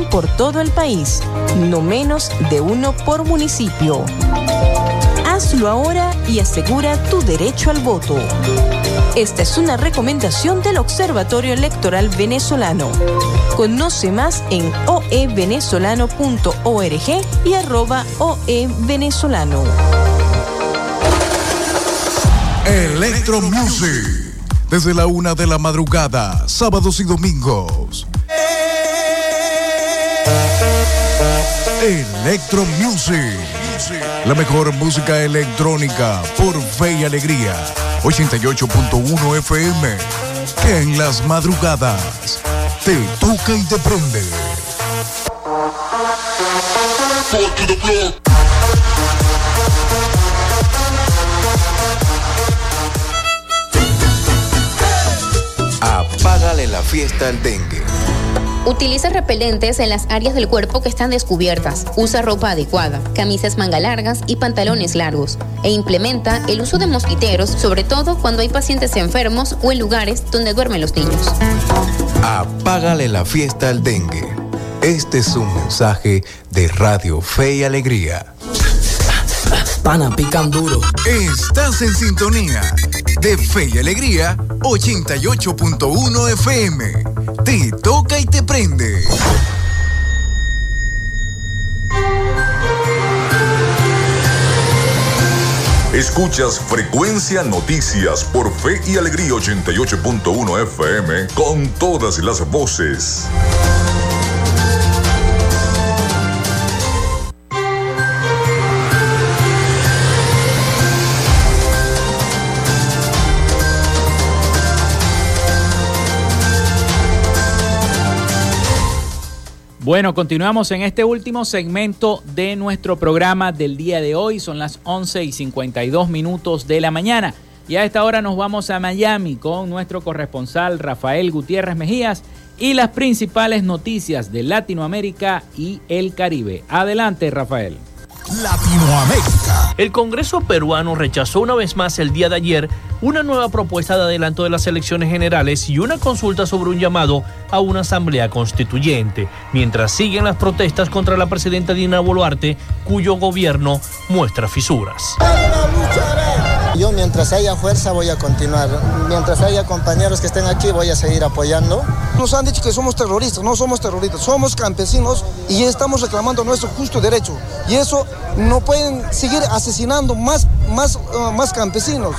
por todo el país, no menos de uno por municipio. Hazlo ahora y asegura tu derecho al voto. Esta es una recomendación del Observatorio Electoral Venezolano. Conoce más en oevenezolano.org y arroba oevenezolano. Electro Music. Desde la una de la madrugada, sábados y domingos. Electro Music. La mejor música electrónica por fe y alegría. 88.1 FM. En las madrugadas te toca y te prende. Apágale la fiesta al dengue. Utiliza repelentes en las áreas del cuerpo que están descubiertas. Usa ropa adecuada, camisas manga largas y pantalones largos. E implementa el uso de mosquiteros, sobre todo cuando hay pacientes enfermos o en lugares donde duermen los niños. Apágale la fiesta al dengue. Este es un mensaje de Radio Fe y Alegría. Pana, pican duro. Estás en sintonía de Fe y Alegría 88.1 FM. Toca y te prende. Escuchas Frecuencia Noticias por Fe y Alegría 88.1 FM con todas las voces. Bueno, continuamos en este último segmento de nuestro programa del día de hoy. Son las 11 y 52 minutos de la mañana. Y a esta hora nos vamos a Miami con nuestro corresponsal Rafael Gutiérrez Mejías y las principales noticias de Latinoamérica y el Caribe. Adelante, Rafael. Latinoamérica. El Congreso peruano rechazó una vez más el día de ayer una nueva propuesta de adelanto de las elecciones generales y una consulta sobre un llamado a una asamblea constituyente, mientras siguen las protestas contra la presidenta Dina Boluarte, cuyo gobierno muestra fisuras. Yo mientras haya fuerza voy a continuar. Mientras haya compañeros que estén aquí voy a seguir apoyando. Nos han dicho que somos terroristas, no somos terroristas, somos campesinos y estamos reclamando nuestro justo derecho. Y eso no pueden seguir asesinando más, más, uh, más campesinos.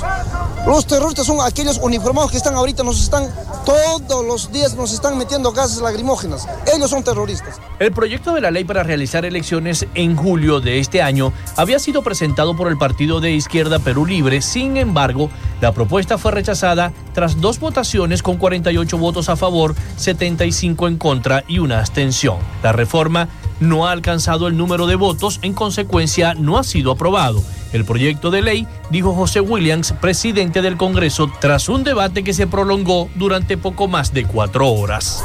Los terroristas son aquellos uniformados que están ahorita, nos están Todos los días nos están metiendo gases lacrimógenas. Ellos son terroristas. El proyecto de la ley para realizar elecciones en julio de este año había sido presentado por el partido de izquierda Perú Libre. Sin embargo, la propuesta fue rechazada tras dos votaciones con 48 votos a favor, 75 en contra y una abstención. La reforma no ha alcanzado el número de votos, en consecuencia no ha sido aprobado. El proyecto de ley, dijo José Williams, presidente del Congreso, tras un debate que se prolongó durante poco más de cuatro horas.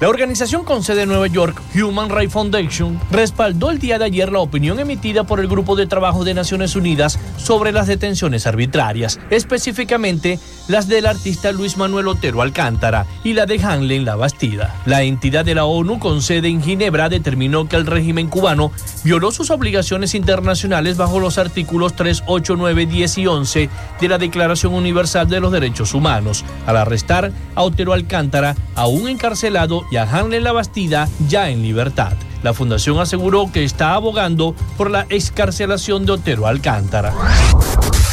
La organización con sede en Nueva York, Human Rights Foundation, respaldó el día de ayer la opinión emitida por el Grupo de Trabajo de Naciones Unidas sobre las detenciones arbitrarias, específicamente las del artista Luis Manuel Otero Alcántara y la de Hanley La Bastida. La entidad de la ONU con sede en Ginebra determinó que el régimen cubano violó sus obligaciones internacionales bajo los artículos 3, 8, 9, 10 y 11 de la Declaración Universal de los Derechos Humanos, al arrestar a Otero Alcántara, aún encarcelado y a Hanley La Bastida ya en libertad. La fundación aseguró que está abogando por la excarcelación de Otero Alcántara.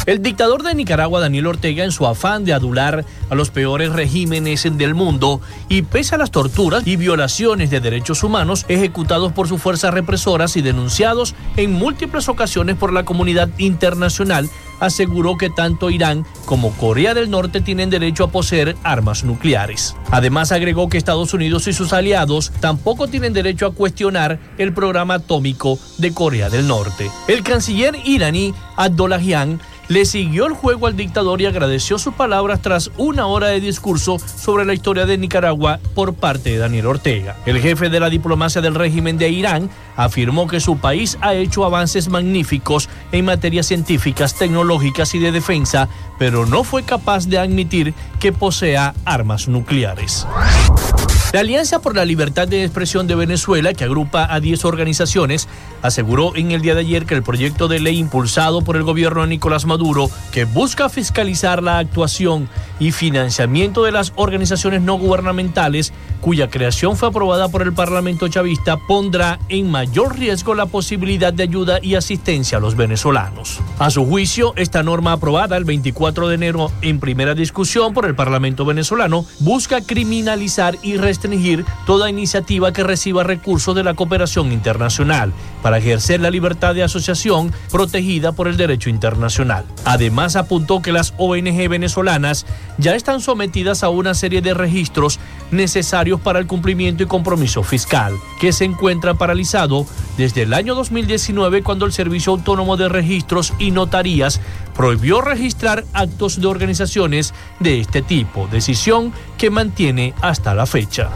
El dictador de Nicaragua, Daniel Ortega, en su afán de adular a los peores regímenes del mundo y pese a las torturas y violaciones de derechos humanos ejecutados por sus fuerzas represoras y denunciados en múltiples ocasiones por la comunidad internacional, aseguró que tanto Irán como Corea del Norte tienen derecho a poseer armas nucleares. Además agregó que Estados Unidos y sus aliados tampoco tienen derecho a cuestionar el programa atómico de Corea del Norte. El canciller iraní Abdollahian le siguió el juego al dictador y agradeció sus palabras tras una hora de discurso sobre la historia de Nicaragua por parte de Daniel Ortega. El jefe de la diplomacia del régimen de Irán afirmó que su país ha hecho avances magníficos en materias científicas, tecnológicas y de defensa, pero no fue capaz de admitir que posea armas nucleares. La Alianza por la Libertad de Expresión de Venezuela, que agrupa a 10 organizaciones, aseguró en el día de ayer que el proyecto de ley impulsado por el gobierno de Nicolás Maduro, que busca fiscalizar la actuación y financiamiento de las organizaciones no gubernamentales, cuya creación fue aprobada por el Parlamento chavista, pondrá en mayor riesgo la posibilidad de ayuda y asistencia a los venezolanos. A su juicio, esta norma aprobada el 24 de enero en primera discusión por el Parlamento venezolano busca criminalizar y restringir toda iniciativa que reciba recursos de la cooperación internacional para ejercer la libertad de asociación protegida por el derecho internacional. Además, apuntó que las ONG venezolanas ya están sometidas a una serie de registros necesarios para el cumplimiento y compromiso fiscal, que se encuentra paralizado desde el año 2019 cuando el Servicio Autónomo de Registros y Notarías prohibió registrar actos de organizaciones de este tipo, decisión que mantiene hasta la fecha.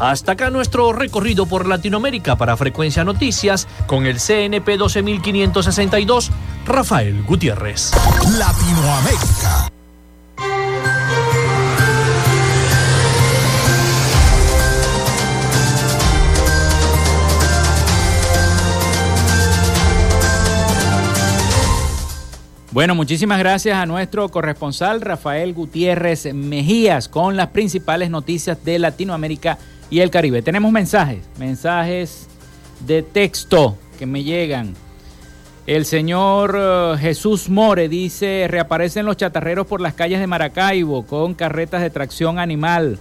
Hasta acá nuestro recorrido por Latinoamérica para Frecuencia Noticias con el CNP 12562, Rafael Gutiérrez. Latinoamérica. Bueno, muchísimas gracias a nuestro corresponsal Rafael Gutiérrez Mejías con las principales noticias de Latinoamérica y el Caribe. Tenemos mensajes, mensajes de texto que me llegan. El señor eh, Jesús More dice, reaparecen los chatarreros por las calles de Maracaibo con carretas de tracción animal,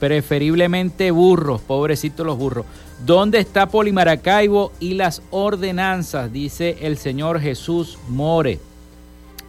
preferiblemente burros, pobrecitos los burros. ¿Dónde está Polimaracaibo y las ordenanzas? Dice el señor Jesús More.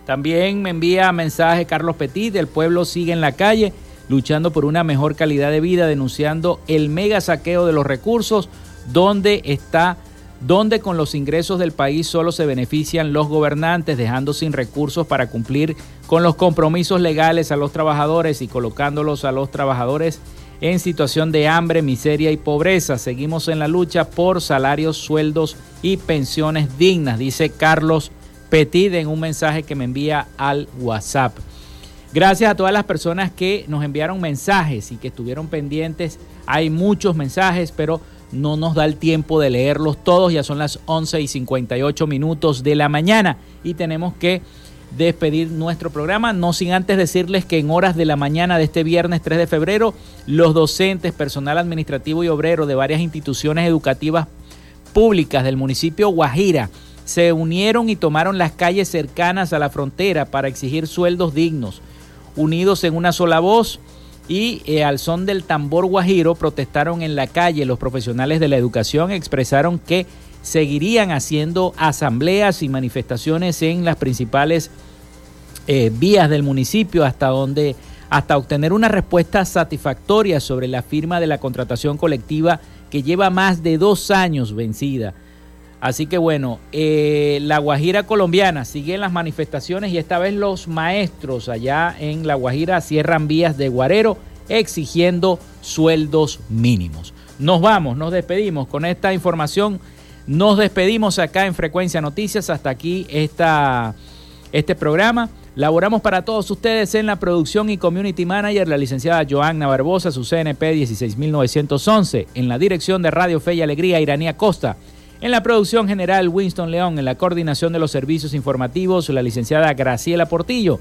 También me envía mensaje Carlos Petit, el pueblo sigue en la calle luchando por una mejor calidad de vida, denunciando el mega saqueo de los recursos, donde está, donde con los ingresos del país solo se benefician los gobernantes, dejando sin recursos para cumplir con los compromisos legales a los trabajadores y colocándolos a los trabajadores en situación de hambre, miseria y pobreza. Seguimos en la lucha por salarios, sueldos y pensiones dignas, dice Carlos Petit en un mensaje que me envía al WhatsApp. Gracias a todas las personas que nos enviaron mensajes y que estuvieron pendientes. Hay muchos mensajes, pero no nos da el tiempo de leerlos todos. Ya son las 11 y 58 minutos de la mañana y tenemos que despedir nuestro programa, no sin antes decirles que en horas de la mañana de este viernes 3 de febrero, los docentes, personal administrativo y obrero de varias instituciones educativas públicas del municipio Guajira se unieron y tomaron las calles cercanas a la frontera para exigir sueldos dignos unidos en una sola voz y eh, al son del tambor guajiro protestaron en la calle. Los profesionales de la educación expresaron que seguirían haciendo asambleas y manifestaciones en las principales eh, vías del municipio hasta donde hasta obtener una respuesta satisfactoria sobre la firma de la contratación colectiva que lleva más de dos años vencida. Así que bueno, eh, la Guajira colombiana sigue en las manifestaciones y esta vez los maestros allá en la Guajira cierran vías de Guarero exigiendo sueldos mínimos. Nos vamos, nos despedimos con esta información. Nos despedimos acá en Frecuencia Noticias. Hasta aquí esta, este programa. Laboramos para todos ustedes en la producción y community manager, la licenciada Joanna Barbosa, su CNP 16911, en la dirección de Radio Fe y Alegría, Iranía Costa. En la producción general, Winston León. En la coordinación de los servicios informativos, la licenciada Graciela Portillo.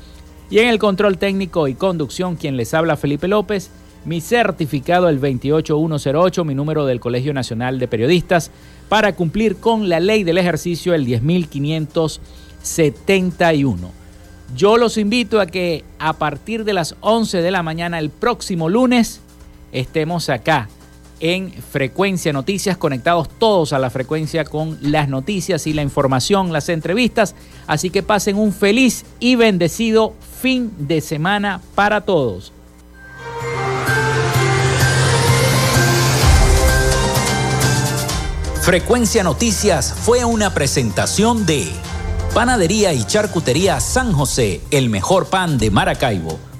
Y en el control técnico y conducción, quien les habla, Felipe López. Mi certificado, el 28108, mi número del Colegio Nacional de Periodistas, para cumplir con la ley del ejercicio, el 10571. Yo los invito a que a partir de las 11 de la mañana, el próximo lunes, estemos acá en Frecuencia Noticias, conectados todos a la frecuencia con las noticias y la información, las entrevistas. Así que pasen un feliz y bendecido fin de semana para todos. Frecuencia Noticias fue una presentación de Panadería y Charcutería San José, el mejor pan de Maracaibo